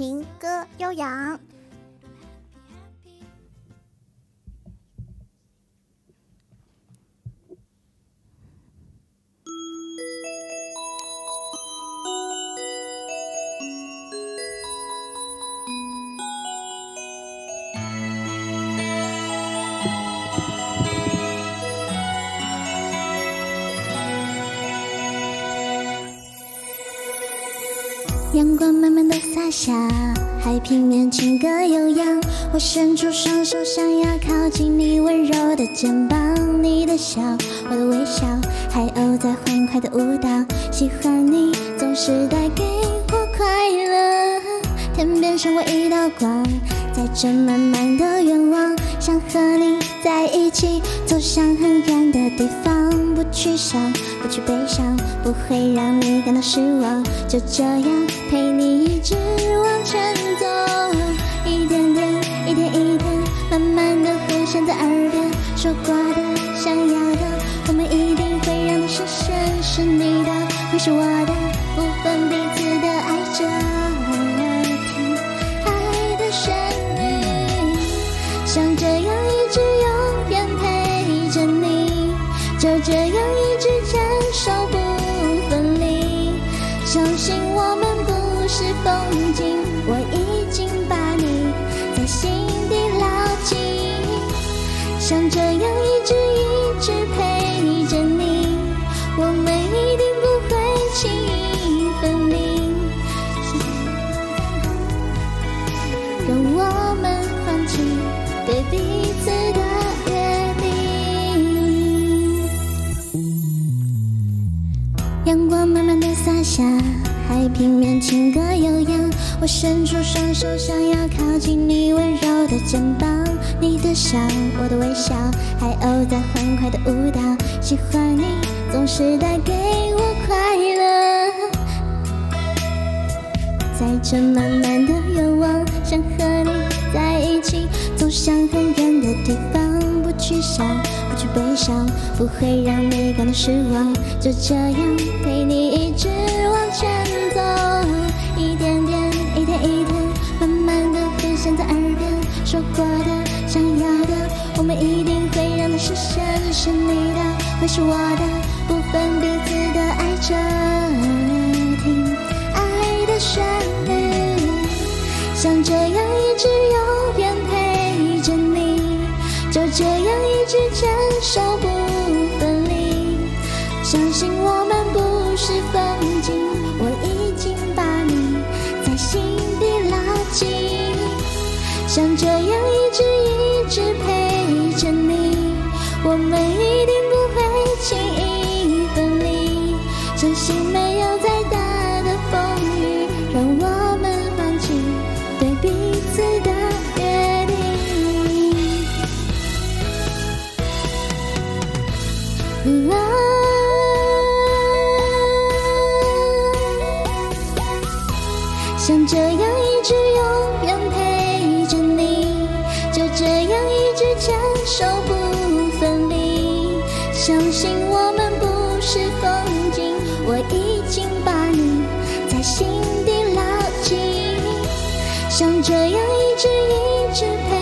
情歌悠扬。阳光慢慢的洒下，海平面轻歌悠扬。我伸出双手，想要靠近你温柔的肩膀。你的笑，我的微笑，海鸥在欢快的舞蹈。喜欢你，总是带给我快乐。天边剩我一道光，载着满满的愿望，想和你在一起，走向很远的地方。不去想，不去悲伤，不会让你感到失望。就这样陪你一直往前走，一点点，一天一天，慢慢的浮现在耳边。说过的，想要的，我们一定会让它实现。是你的，会是我的，不分彼此像这样一直一直陪着你，我们情歌悠扬。我伸出双手，想要靠近你温柔的肩膀。你的笑，我的微笑，海鸥在欢快的舞蹈。喜欢你，总是带给我快乐。载着满满的愿望，想和你在一起，走向很远的地方。不去想，不去悲伤，不会让你感到失望。就这样陪过的，想要的，我们一定会让它实现。是你的，会是我的，不分彼此的爱着，听爱的旋律，像这样一直永远陪着你，就这样一直像这样一直永远陪着你，就这样一直牵手不分离。相信我们不是风景，我已经把你在心底牢记。像这样一直一直陪